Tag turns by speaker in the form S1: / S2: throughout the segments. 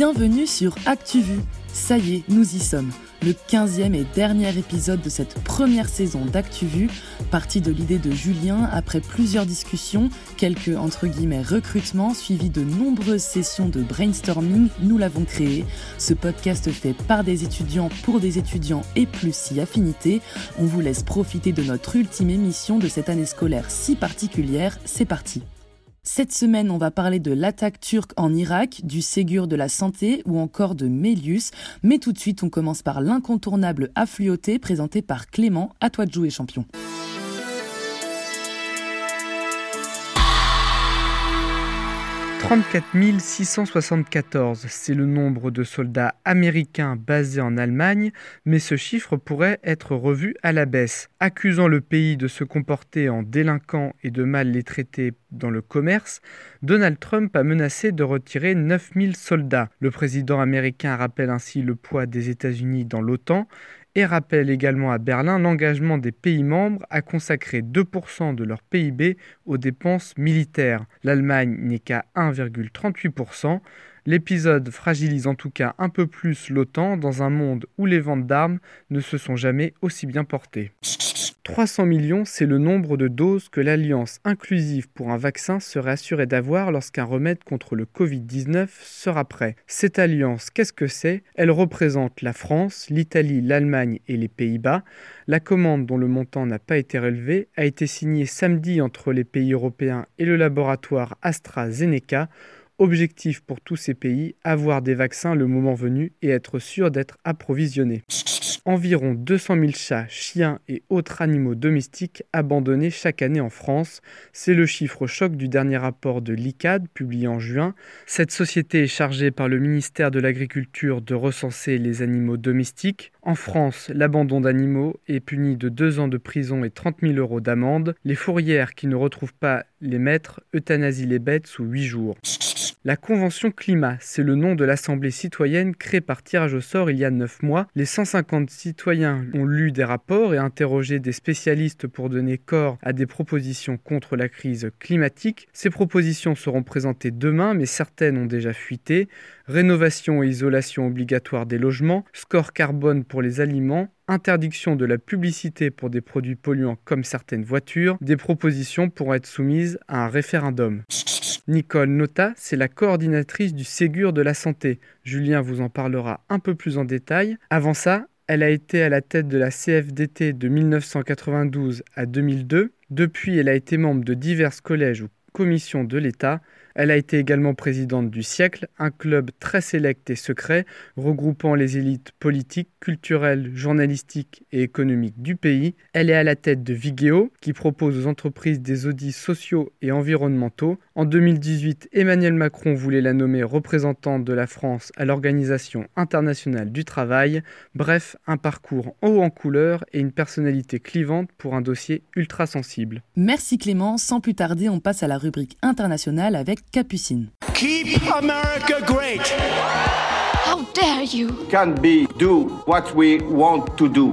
S1: Bienvenue sur ActuVu. Ça y est, nous y sommes. Le 15e et dernier épisode de cette première saison d'ActuVu, parti de l'idée de Julien après plusieurs discussions, quelques entre guillemets recrutements, suivis de nombreuses sessions de brainstorming, nous l'avons créé. Ce podcast fait par des étudiants pour des étudiants et plus si affinité. On vous laisse profiter de notre ultime émission de cette année scolaire si particulière. C'est parti. Cette semaine, on va parler de l'attaque turque en Irak, du Ségur de la santé ou encore de Mélius. Mais tout de suite, on commence par l'incontournable affluoté présenté par Clément. À toi de jouer, champion.
S2: 34 674, c'est le nombre de soldats américains basés en Allemagne, mais ce chiffre pourrait être revu à la baisse. Accusant le pays de se comporter en délinquant et de mal les traiter dans le commerce, Donald Trump a menacé de retirer 9000 soldats. Le président américain rappelle ainsi le poids des États-Unis dans l'OTAN et rappelle également à Berlin l'engagement des pays membres à consacrer 2% de leur PIB aux dépenses militaires. L'Allemagne n'est qu'à 1,38%. L'épisode fragilise en tout cas un peu plus l'OTAN dans un monde où les ventes d'armes ne se sont jamais aussi bien portées. 300 millions, c'est le nombre de doses que l'Alliance inclusive pour un vaccin serait assurée d'avoir lorsqu'un remède contre le Covid-19 sera prêt. Cette alliance, qu'est-ce que c'est? Elle représente la France, l'Italie, l'Allemagne et les Pays-Bas. La commande, dont le montant n'a pas été relevé, a été signée samedi entre les pays européens et le laboratoire AstraZeneca. Objectif pour tous ces pays, avoir des vaccins le moment venu et être sûr d'être approvisionnés environ 200 000 chats, chiens et autres animaux domestiques abandonnés chaque année en France. C'est le chiffre choc du dernier rapport de l'ICAD publié en juin. Cette société est chargée par le ministère de l'Agriculture de recenser les animaux domestiques. En France, l'abandon d'animaux est puni de 2 ans de prison et 30 000 euros d'amende. Les fourrières qui ne retrouvent pas les maîtres euthanasient les bêtes sous 8 jours. La Convention Climat, c'est le nom de l'Assemblée citoyenne créée par tirage au sort il y a 9 mois. Les 150 citoyens ont lu des rapports et interrogé des spécialistes pour donner corps à des propositions contre la crise climatique. Ces propositions seront présentées demain, mais certaines ont déjà fuité. Rénovation et isolation obligatoire des logements, score carbone pour les aliments, interdiction de la publicité pour des produits polluants comme certaines voitures, des propositions pourront être soumises à un référendum. Nicole Nota, c'est la coordinatrice du Ségur de la santé. Julien vous en parlera un peu plus en détail. Avant ça, elle a été à la tête de la CFDT de 1992 à 2002. Depuis, elle a été membre de divers collèges ou commissions de l'État. Elle a été également présidente du siècle, un club très sélect et secret regroupant les élites politiques, culturelles, journalistiques et économiques du pays. Elle est à la tête de Vigéo, qui propose aux entreprises des audits sociaux et environnementaux. En 2018, Emmanuel Macron voulait la nommer représentante de la France à l'Organisation internationale du travail. Bref, un parcours en haut en couleur et une personnalité clivante pour un dossier ultra sensible.
S1: Merci Clément, sans plus tarder, on passe à la rubrique internationale avec Capucine.
S3: Keep America great.
S4: How dare you?
S5: Can be do what we want to do.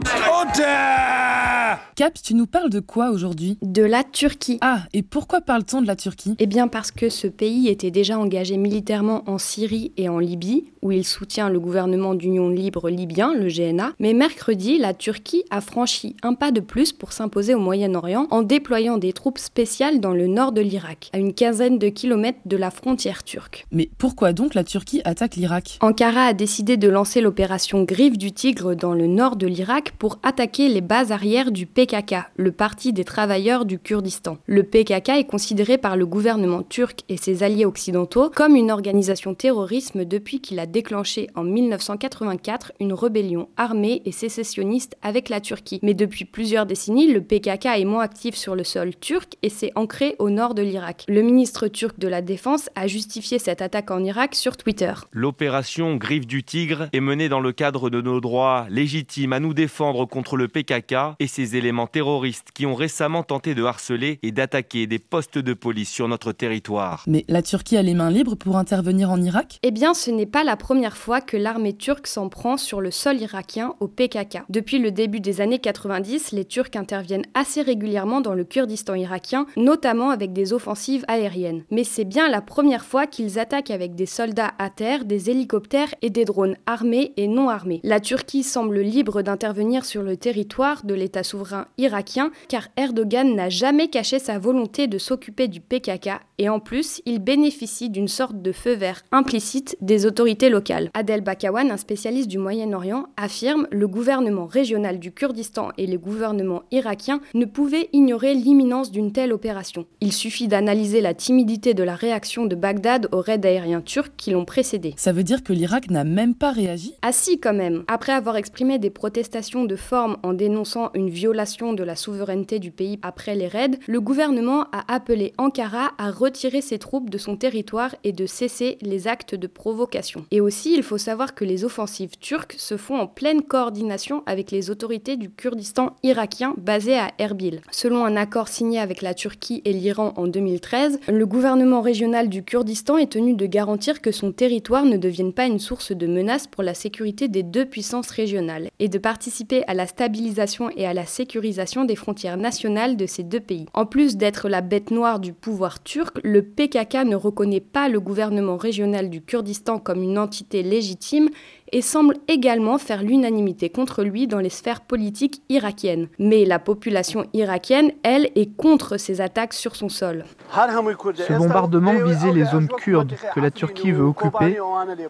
S1: Caps, tu nous parles de quoi aujourd'hui?
S6: De la Turquie.
S1: Ah, et pourquoi parle-t-on de la Turquie?
S6: Eh bien parce que ce pays était déjà engagé militairement en Syrie et en Libye, où il soutient le gouvernement d'union libre libyen, le GNA. Mais mercredi, la Turquie a franchi un pas de plus pour s'imposer au Moyen-Orient en déployant des troupes spéciales dans le nord de l'Irak, à une quinzaine de kilomètres de la frontière turque.
S1: Mais pourquoi donc la Turquie attaque l'Irak?
S6: Ankara a décidé de lancer l'opération Griffe du Tigre dans le nord de l'Irak pour attaquer les bases arrières du PKK, le Parti des travailleurs du Kurdistan. Le PKK est considéré par le gouvernement turc et ses alliés occidentaux comme une organisation terrorisme depuis qu'il a déclenché en 1984 une rébellion armée et sécessionniste avec la Turquie. Mais depuis plusieurs décennies, le PKK est moins actif sur le sol turc et s'est ancré au nord de l'Irak. Le ministre turc de la Défense a justifié cette attaque en Irak sur Twitter.
S7: L'opération Griffe du Tigre est menée dans le cadre de nos droits légitimes à nous défendre contre le PKK et ses des éléments terroristes qui ont récemment tenté de harceler et d'attaquer des postes de police sur notre territoire.
S1: Mais la Turquie a les mains libres pour intervenir en Irak?
S6: Eh bien, ce n'est pas la première fois que l'armée turque s'en prend sur le sol irakien au PKK. Depuis le début des années 90, les Turcs interviennent assez régulièrement dans le Kurdistan irakien, notamment avec des offensives aériennes. Mais c'est bien la première fois qu'ils attaquent avec des soldats à terre, des hélicoptères et des drones armés et non armés. La Turquie semble libre d'intervenir sur le territoire de l'État souverain irakien car Erdogan n'a jamais caché sa volonté de s'occuper du PKK et en plus, il bénéficie d'une sorte de feu vert implicite des autorités locales. Adel Bakawan, un spécialiste du Moyen-Orient, affirme le gouvernement régional du Kurdistan et les gouvernements irakiens ne pouvaient ignorer l'imminence d'une telle opération. Il suffit d'analyser la timidité de la réaction de Bagdad aux raids aériens turcs qui l'ont précédé.
S1: Ça veut dire que l'Irak n'a même pas réagi?
S6: Ah si quand même. Après avoir exprimé des protestations de forme en dénonçant une violation de la souveraineté du pays après les raids, le gouvernement a appelé Ankara à retirer ses troupes de son territoire et de cesser les actes de provocation. Et aussi, il faut savoir que les offensives turques se font en pleine coordination avec les autorités du Kurdistan irakien basé à Erbil. Selon un accord signé avec la Turquie et l'Iran en 2013, le gouvernement régional du Kurdistan est tenu de garantir que son territoire ne devienne pas une source de menace pour la sécurité des deux puissances régionales et de participer à la stabilisation et à la sécurisation des frontières nationales de ces deux pays. En plus d'être la bête noire du pouvoir turc, le PKK ne reconnaît pas le gouvernement régional du Kurdistan comme une entité légitime et semble également faire l'unanimité contre lui dans les sphères politiques irakiennes. Mais la population irakienne, elle, est contre ces attaques sur son sol.
S2: Ce bombardement visait les zones kurdes que la Turquie veut occuper,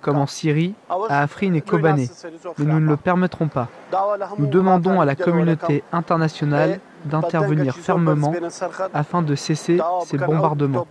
S2: comme en Syrie, à Afrin et Kobané. Mais nous ne le permettrons pas. Nous demandons à la communauté internationale d'intervenir fermement afin de cesser ces bombardements.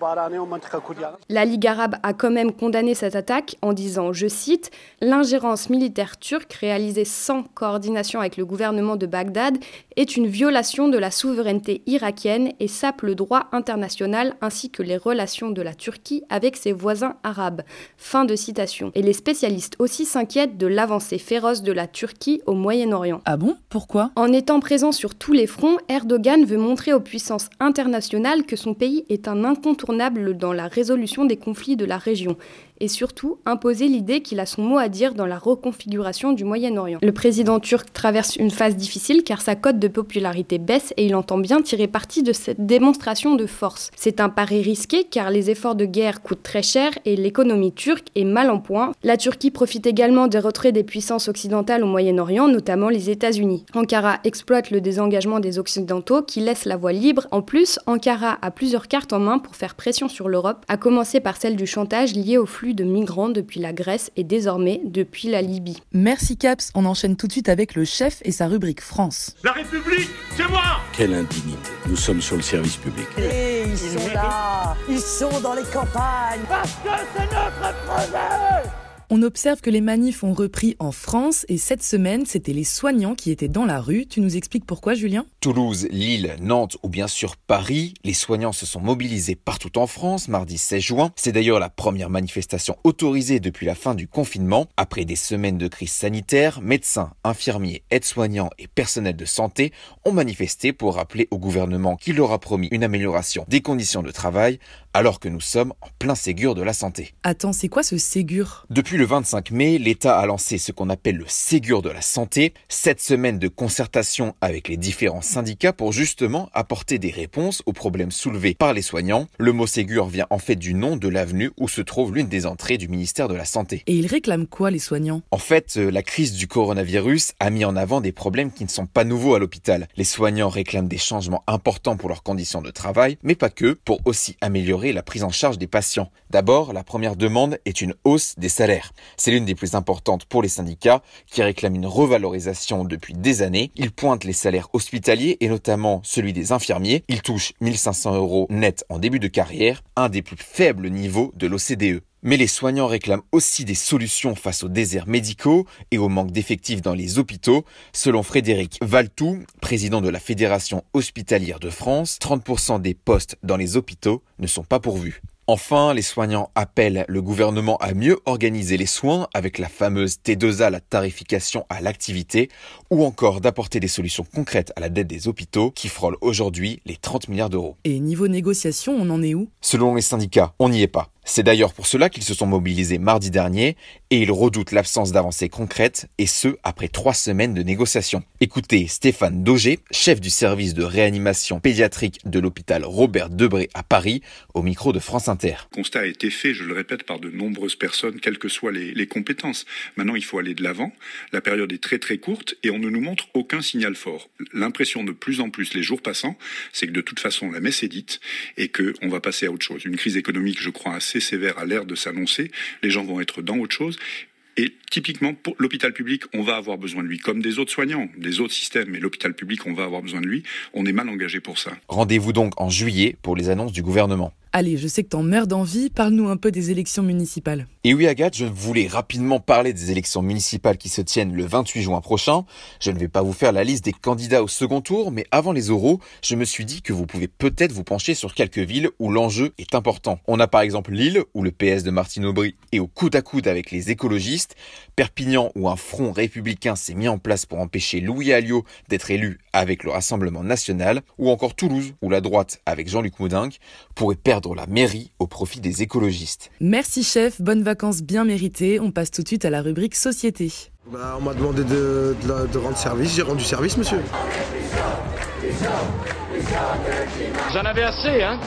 S6: La Ligue arabe a quand même condamné cette attaque en disant, je cite, L'ingérence militaire turque réalisée sans coordination avec le gouvernement de Bagdad est une violation de la souveraineté irakienne et sape le droit international ainsi que les relations de la Turquie avec ses voisins arabes. Fin de citation. Et les spécialistes aussi s'inquiètent de l'avancée féroce de la Turquie au Moyen-Orient.
S1: Ah bon? Pourquoi?
S6: En étant présent sur tous les fronts, Erdogan veut montrer aux puissances internationales que son pays est un incontournable dans la résolution des conflits de la région et surtout imposer l'idée qu'il a son mot à dire dans la reconfiguration du Moyen-Orient. Le président turc traverse une phase difficile car sa cote de popularité baisse et il entend bien tirer parti de cette démonstration de force. C'est un pari risqué car les efforts de guerre coûtent très cher et l'économie turque est mal en point. La Turquie profite également des retraits des puissances occidentales au Moyen-Orient, notamment les États-Unis. Ankara exploite le désengagement des Occidentaux qui laisse la voie libre. En plus, Ankara a plusieurs cartes en main pour faire pression sur l'Europe, à commencer par celle du chantage lié au flux de migrants depuis la Grèce et désormais depuis la Libye.
S1: Merci Caps, on enchaîne tout de suite avec le chef et sa rubrique France.
S3: La République, c'est moi
S8: Quelle indignité. Nous sommes sur le service public.
S9: Et ils sont là Ils sont dans les campagnes
S3: Parce que c'est notre projet
S1: On observe que les manifs ont repris en France et cette semaine, c'était les soignants qui étaient dans la rue. Tu nous expliques pourquoi, Julien?
S10: Toulouse, Lille, Nantes ou bien sûr Paris, les soignants se sont mobilisés partout en France mardi 16 juin. C'est d'ailleurs la première manifestation autorisée depuis la fin du confinement. Après des semaines de crise sanitaire, médecins, infirmiers, aides-soignants et personnels de santé ont manifesté pour rappeler au gouvernement qu'il leur a promis une amélioration des conditions de travail alors que nous sommes en plein Ségur de la santé.
S1: Attends, c'est quoi ce Ségur?
S10: Depuis le 25 mai, l'État a lancé ce qu'on appelle le Ségur de la santé, sept semaines de concertation avec les différents syndicats pour justement apporter des réponses aux problèmes soulevés par les soignants. Le mot Ségur vient en fait du nom de l'avenue où se trouve l'une des entrées du ministère de la Santé.
S1: Et ils réclament quoi, les soignants?
S10: En fait, euh, la crise du coronavirus a mis en avant des problèmes qui ne sont pas nouveaux à l'hôpital. Les soignants réclament des changements importants pour leurs conditions de travail, mais pas que, pour aussi améliorer la prise en charge des patients. D'abord, la première demande est une hausse des salaires. C'est l'une des plus importantes pour les syndicats qui réclament une revalorisation depuis des années. Ils pointent les salaires hospitaliers et notamment celui des infirmiers. Ils touchent 1500 euros net en début de carrière, un des plus faibles niveaux de l'OCDE. Mais les soignants réclament aussi des solutions face aux déserts médicaux et au manque d'effectifs dans les hôpitaux. Selon Frédéric Valtou, président de la Fédération hospitalière de France, 30% des postes dans les hôpitaux ne sont pas pourvus. Enfin, les soignants appellent le gouvernement à mieux organiser les soins avec la fameuse T2A, la tarification à l'activité, ou encore d'apporter des solutions concrètes à la dette des hôpitaux qui frôle aujourd'hui les 30 milliards d'euros.
S1: Et niveau négociation, on en est où?
S10: Selon les syndicats, on n'y est pas. C'est d'ailleurs pour cela qu'ils se sont mobilisés mardi dernier et ils redoutent l'absence d'avancées concrètes et ce après trois semaines de négociations. Écoutez Stéphane Daugé, chef du service de réanimation pédiatrique de l'hôpital Robert Debré à Paris, au micro de France Inter.
S11: Le constat a été fait, je le répète, par de nombreuses personnes, quelles que soient les, compétences. Maintenant, il faut aller de l'avant. La période est très très courte et on ne nous montre aucun signal fort. L'impression de plus en plus les jours passants, c'est que de toute façon la messe est dite et qu'on va passer à autre chose. Une crise économique, je crois, assez sévère à l'air de s'annoncer. Les gens vont être dans autre chose. Et typiquement, pour l'hôpital public, on va avoir besoin de lui, comme des autres soignants, des autres systèmes, mais l'hôpital public, on va avoir besoin de lui. On est mal engagé pour ça.
S10: Rendez-vous donc en juillet pour les annonces du gouvernement.
S1: Allez, je sais que t'en meurs d'envie, parle-nous un peu des élections municipales.
S10: Et oui Agathe, je voulais rapidement parler des élections municipales qui se tiennent le 28 juin prochain. Je ne vais pas vous faire la liste des candidats au second tour, mais avant les oraux, je me suis dit que vous pouvez peut-être vous pencher sur quelques villes où l'enjeu est important. On a par exemple Lille, où le PS de Martine Aubry est au coude à coude avec les écologistes, Perpignan, où un front républicain s'est mis en place pour empêcher Louis Alliot d'être élu avec le Rassemblement national, ou encore Toulouse, où la droite, avec Jean-Luc Moudinque, pourrait perdre la mairie au profit des écologistes.
S1: Merci chef, bonnes vacances bien méritées. On passe tout de suite à la rubrique Société.
S12: Bah, on m'a demandé de, de, de, rendre service, j'ai rendu service monsieur.
S3: Vous en avez assez, hein?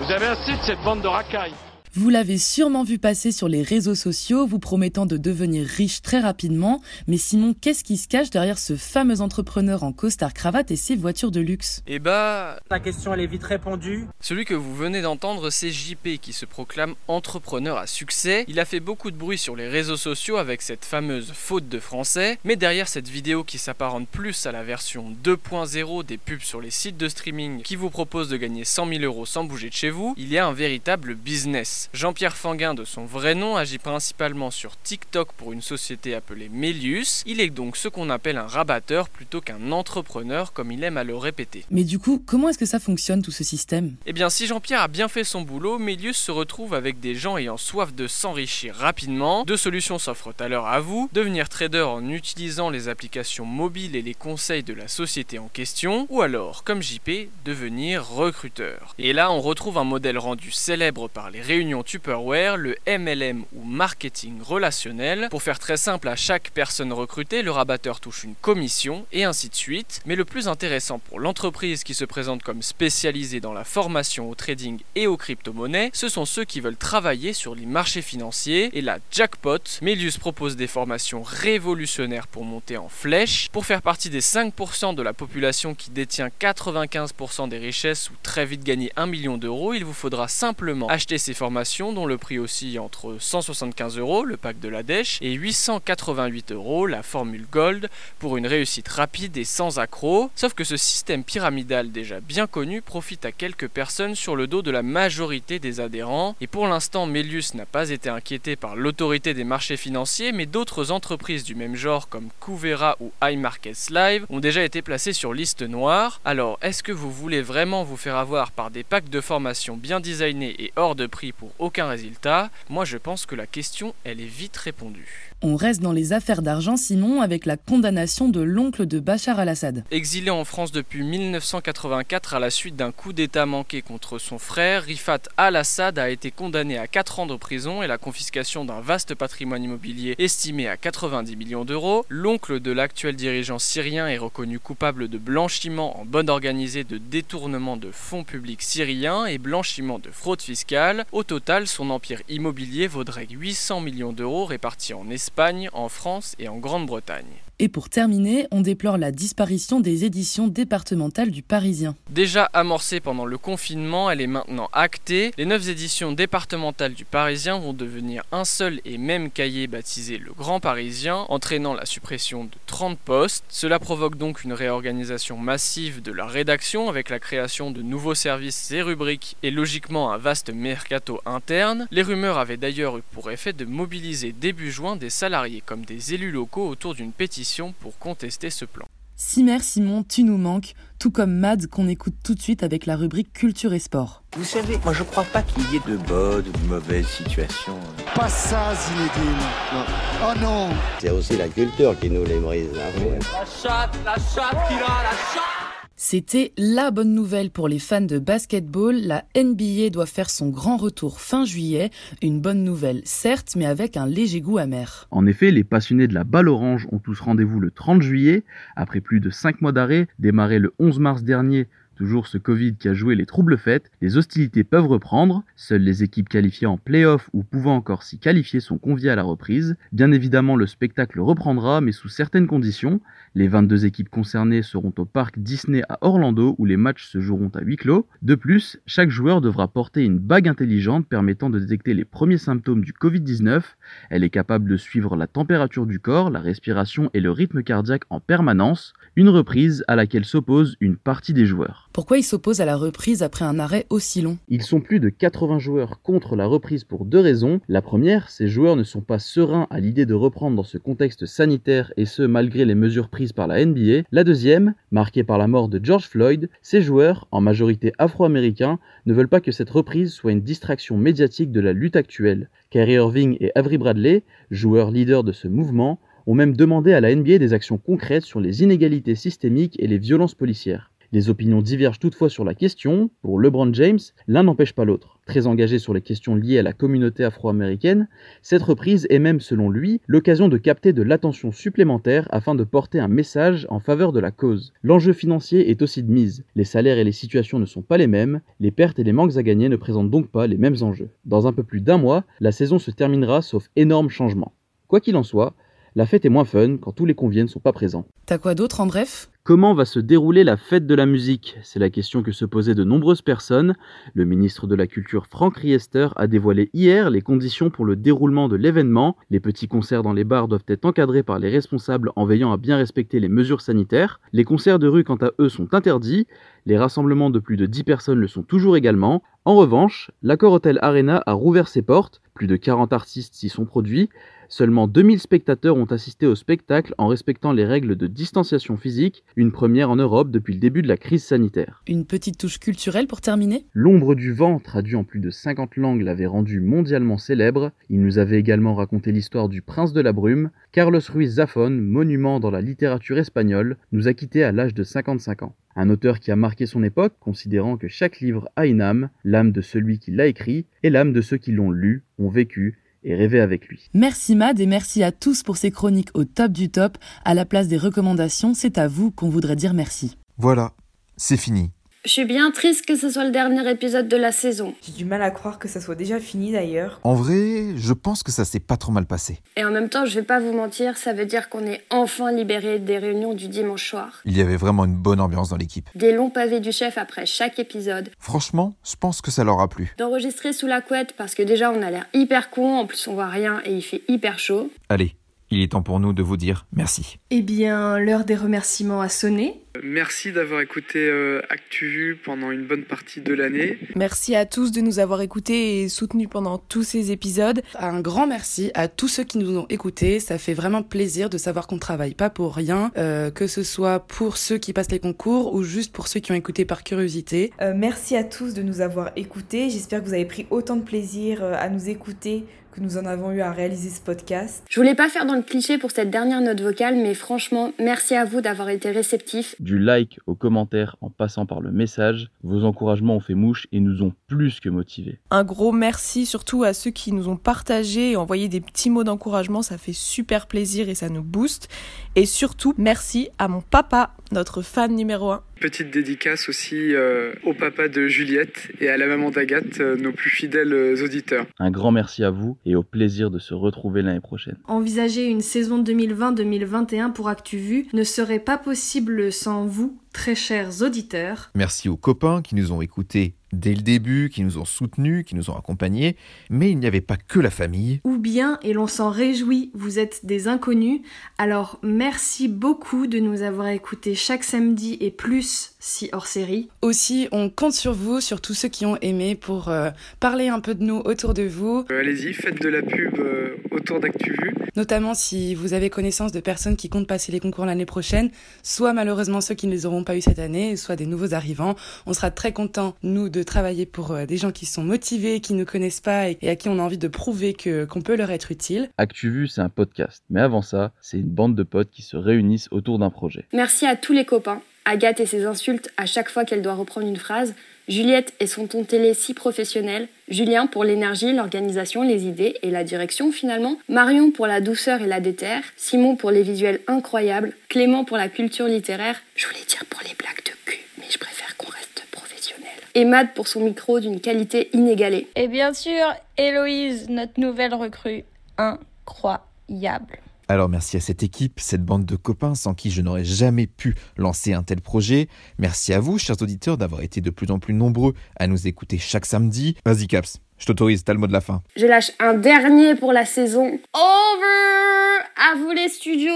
S3: Vous avez assez de cette bande de racailles.
S1: Vous l'avez sûrement vu passer sur les réseaux sociaux, vous promettant de devenir riche très rapidement. Mais Simon, qu'est-ce qui se cache derrière ce fameux entrepreneur en costard cravate et ses voitures de luxe?
S13: Eh bah...
S14: La question, elle est vite répondue.
S13: Celui que vous venez d'entendre, c'est JP qui se proclame entrepreneur à succès. Il a fait beaucoup de bruit sur les réseaux sociaux avec cette fameuse faute de français. Mais derrière cette vidéo qui s'apparente plus à la version 2.0 des pubs sur les sites de streaming qui vous proposent de gagner 100 000 euros sans bouger de chez vous, il y a un véritable business. Jean-Pierre Fanguin, de son vrai nom, agit principalement sur TikTok pour une société appelée Melius. Il est donc ce qu'on appelle un rabatteur plutôt qu'un entrepreneur, comme il aime à le répéter.
S1: Mais du coup, comment est-ce que ça fonctionne tout ce système?
S13: Eh bien, si Jean-Pierre a bien fait son boulot, Melius se retrouve avec des gens ayant soif de s'enrichir rapidement. Deux solutions s'offrent alors à vous devenir trader en utilisant les applications mobiles et les conseils de la société en question, ou alors, comme JP, devenir recruteur. Et là, on retrouve un modèle rendu célèbre par les réunions Tupperware, le MLM ou marketing relationnel. Pour faire très simple, à chaque personne recrutée, le rabatteur touche une commission et ainsi de suite. Mais le plus intéressant pour l'entreprise qui se présente comme spécialisée dans la formation au trading et aux crypto-monnaies, ce sont ceux qui veulent travailler sur les marchés financiers. Et la jackpot, Melius propose des formations révolutionnaires pour monter en flèche, pour faire partie des 5% de la population qui détient 95% des richesses ou très vite gagner 1 million d'euros, il vous faudra simplement acheter ces formations dont le prix oscille entre 175 euros, le pack de la dèche, et 888 euros, la formule Gold, pour une réussite rapide et sans accroc. Sauf que ce système pyramidal déjà bien connu profite à quelques personnes sur le dos de la majorité des adhérents. Et pour l'instant, Melius n'a pas été inquiété par l'autorité des marchés financiers, mais d'autres entreprises du même genre comme Kuvera ou iMarkets Live ont déjà été placées sur liste noire. Alors, est-ce que vous voulez vraiment vous faire avoir par des packs de formation bien designés et hors de prix pour aucun résultat Moi, je pense que la question, elle est vite répondue.
S1: On reste dans les affaires d'argent, Simon, avec la condamnation de l'oncle de Bachar al-Assad.
S13: Exilé en France depuis 1984 à la suite d'un coup d'État manqué contre son frère, Rifat al-Assad a été condamné à 4 ans de prison et la confiscation d'un vaste patrimoine immobilier estimé à 90 millions d'euros. L'oncle de l'actuel dirigeant syrien est reconnu coupable de blanchiment en bonne organisée de détournement de fonds publics syriens et blanchiment de fraude fiscale. Au total, son empire immobilier vaudrait 800 millions d'euros répartis en Espagne, en France et en Grande-Bretagne.
S1: Et pour terminer, on déplore la disparition des éditions départementales du Parisien.
S13: Déjà amorcée pendant le confinement, elle est maintenant actée. Les 9 éditions départementales du Parisien vont devenir un seul et même cahier baptisé le Grand Parisien, entraînant la suppression de 30 postes. Cela provoque donc une réorganisation massive de la rédaction avec la création de nouveaux services et rubriques et logiquement un vaste mercato interne. Les rumeurs avaient d'ailleurs eu pour effet de mobiliser début juin des salariés comme des élus locaux autour d'une pétition pour contester ce plan.
S1: Simer Simon, tu nous manques, tout comme Mad qu'on écoute tout de suite avec la rubrique Culture et Sport.
S15: Vous savez, moi je crois pas qu'il y ait de bonnes ou de mauvaises situations.
S9: Pas ça, Zinedine. Non. Oh non
S7: C'est aussi la culture qui nous les brise. Hein.
S3: La chatte, la chatte qui a, la chatte
S1: c'était la bonne nouvelle pour les fans de basketball. La NBA doit faire son grand retour fin juillet. Une bonne nouvelle, certes, mais avec un léger goût amer.
S16: En effet, les passionnés de la balle orange ont tous rendez-vous le 30 juillet. Après plus de 5 mois d'arrêt, démarré le 11 mars dernier toujours ce Covid qui a joué les troubles faites, les hostilités peuvent reprendre, seules les équipes qualifiées en play-off ou pouvant encore s'y qualifier sont conviées à la reprise. Bien évidemment, le spectacle reprendra, mais sous certaines conditions. Les 22 équipes concernées seront au parc Disney à Orlando où les matchs se joueront à huis clos. De plus, chaque joueur devra porter une bague intelligente permettant de détecter les premiers symptômes du Covid-19. Elle est capable de suivre la température du corps, la respiration et le rythme cardiaque en permanence, une reprise à laquelle s'oppose une partie des joueurs.
S1: Pourquoi ils s'opposent à la reprise après un arrêt aussi long?
S16: Ils sont plus de 80 joueurs contre la reprise pour deux raisons. La première, ces joueurs ne sont pas sereins à l'idée de reprendre dans ce contexte sanitaire et ce malgré les mesures prises par la NBA. La deuxième, marquée par la mort de George Floyd, ces joueurs, en majorité afro-américains, ne veulent pas que cette reprise soit une distraction médiatique de la lutte actuelle. Kyrie Irving et Avery Bradley, joueurs leaders de ce mouvement, ont même demandé à la NBA des actions concrètes sur les inégalités systémiques et les violences policières. Les opinions divergent toutefois sur la question. Pour LeBron James, l'un n'empêche pas l'autre. Très engagé sur les questions liées à la communauté afro-américaine, cette reprise est même, selon lui, l'occasion de capter de l'attention supplémentaire afin de porter un message en faveur de la cause. L'enjeu financier est aussi de mise. Les salaires et les situations ne sont pas les mêmes, les pertes et les manques à gagner ne présentent donc pas les mêmes enjeux. Dans un peu plus d'un mois, la saison se terminera sauf énorme changement. Quoi qu'il en soit, la fête est moins fun quand tous les conviés ne sont pas présents.
S1: T'as quoi d'autre en bref
S16: Comment va se dérouler la fête de la musique? C'est la question que se posaient de nombreuses personnes. Le ministre de la Culture Franck Riester a dévoilé hier les conditions pour le déroulement de l'événement. Les petits concerts dans les bars doivent être encadrés par les responsables en veillant à bien respecter les mesures sanitaires. Les concerts de rue quant à eux sont interdits. Les rassemblements de plus de 10 personnes le sont toujours également. En revanche, l'accord Hotel Arena a rouvert ses portes. Plus de 40 artistes s'y sont produits. Seulement 2000 spectateurs ont assisté au spectacle en respectant les règles de distanciation physique, une première en Europe depuis le début de la crise sanitaire.
S1: Une petite touche culturelle pour terminer?
S16: L'ombre du vent, traduit en plus de 50 langues, l'avait rendu mondialement célèbre. Il nous avait également raconté l'histoire du prince de la brume. Carlos Ruiz Zafón, monument dans la littérature espagnole, nous a quittés à l'âge de 55 ans. Un auteur qui a marqué son époque, considérant que chaque livre a une âme, l'âme de celui qui l'a écrit et l'âme de ceux qui l'ont lu, ont vécu et rêver avec lui.
S1: Merci Mad et merci à tous pour ces chroniques au top du top. À la place des recommandations, c'est à vous qu'on voudrait dire merci.
S10: Voilà, c'est fini.
S17: Je suis bien triste que ce soit le dernier épisode de la saison.
S18: J'ai du mal à croire que ça soit déjà fini d'ailleurs.
S10: En vrai, je pense que ça s'est pas trop mal passé.
S17: Et en même temps, je vais pas vous mentir, ça veut dire qu'on est enfin libéré des réunions du dimanche soir.
S10: Il y avait vraiment une bonne ambiance dans l'équipe.
S17: Des longs pavés du chef après chaque épisode.
S10: Franchement, je pense que ça leur a plu.
S17: D'enregistrer sous la couette parce que déjà on a l'air hyper con, en plus on voit rien et il fait hyper chaud.
S10: Allez, il est temps pour nous de vous dire merci.
S18: Eh bien, l'heure des remerciements a sonné.
S2: Merci d'avoir écouté euh, ActuVu pendant une bonne partie de l'année.
S18: Merci à tous de nous avoir écoutés et soutenus pendant tous ces épisodes.
S1: Un grand merci à tous ceux qui nous ont écoutés. Ça fait vraiment plaisir de savoir qu'on travaille pas pour rien, euh, que ce soit pour ceux qui passent les concours ou juste pour ceux qui ont écouté par curiosité.
S18: Euh, merci à tous de nous avoir écoutés. J'espère que vous avez pris autant de plaisir à nous écouter que nous en avons eu à réaliser ce podcast.
S17: Je voulais pas faire dans le cliché pour cette dernière note vocale, mais franchement, merci à vous d'avoir été réceptifs.
S16: Du like au commentaire en passant par le message, vos encouragements ont fait mouche et nous ont plus que motivés.
S18: Un gros merci surtout à ceux qui nous ont partagé et envoyé des petits mots d'encouragement, ça fait super plaisir et ça nous booste. Et surtout, merci à mon papa, notre fan numéro 1.
S2: Petite dédicace aussi euh, au papa de Juliette et à la maman d'Agathe, euh, nos plus fidèles euh, auditeurs.
S16: Un grand merci à vous et au plaisir de se retrouver l'année prochaine.
S18: Envisager une saison 2020-2021 pour ActuVu ne serait pas possible sans vous, très chers auditeurs.
S10: Merci aux copains qui nous ont écoutés dès le début, qui nous ont soutenus, qui nous ont accompagnés, mais il n'y avait pas que la famille.
S18: Ou bien, et l'on s'en réjouit, vous êtes des inconnus, alors merci beaucoup de nous avoir écoutés chaque samedi et plus si hors série.
S1: Aussi, on compte sur vous, sur tous ceux qui ont aimé pour euh, parler un peu de nous autour de vous.
S2: Euh, Allez-y, faites de la pub euh,
S19: autour d'ActuVu.
S1: Notamment si vous avez connaissance de personnes qui comptent passer les concours l'année prochaine, soit malheureusement ceux qui ne les auront pas eu cette année, soit des nouveaux arrivants. On sera très contents, nous, de travailler pour euh, des gens qui sont motivés, qui ne connaissent pas et à qui on a envie de prouver que qu'on peut leur être utile.
S16: ActuVu, c'est un podcast. Mais avant ça, c'est une bande de potes qui se réunissent autour d'un projet.
S6: Merci à tous les copains. Agathe et ses insultes à chaque fois qu'elle doit reprendre une phrase. Juliette et son ton télé si professionnel. Julien pour l'énergie, l'organisation, les idées et la direction finalement. Marion pour la douceur et la déterre. Simon pour les visuels incroyables. Clément pour la culture littéraire. Je voulais dire pour les blagues de cul, mais je préfère qu'on reste professionnel. Et Mad pour son micro d'une qualité inégalée.
S20: Et bien sûr, Héloïse, notre nouvelle recrue. Incroyable.
S10: Alors merci à cette équipe, cette bande de copains sans qui je n'aurais jamais pu lancer un tel projet. Merci à vous, chers auditeurs, d'avoir été de plus en plus nombreux à nous écouter chaque samedi. Vas-y Caps, je t'autorise, t'as le mot de la fin.
S6: Je lâche un dernier pour la saison. Over À vous les studios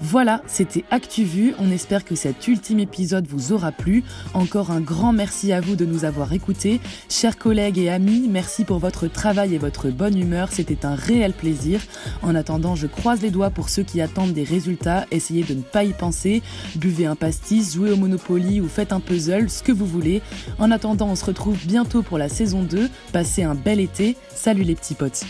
S1: Voilà, c'était ActuVu. On espère que cet ultime épisode vous aura plu. Encore un grand merci à vous de nous avoir écoutés. Chers collègues et amis, merci pour votre travail et votre bonne humeur. C'était un réel plaisir. En attendant, je croise les doigts pour ceux qui attendent des résultats. Essayez de ne pas y penser. Buvez un pastis, jouez au Monopoly ou faites un puzzle, ce que vous voulez. En attendant, on se retrouve bientôt pour la saison 2. Passez un bel été. Salut les petits potes.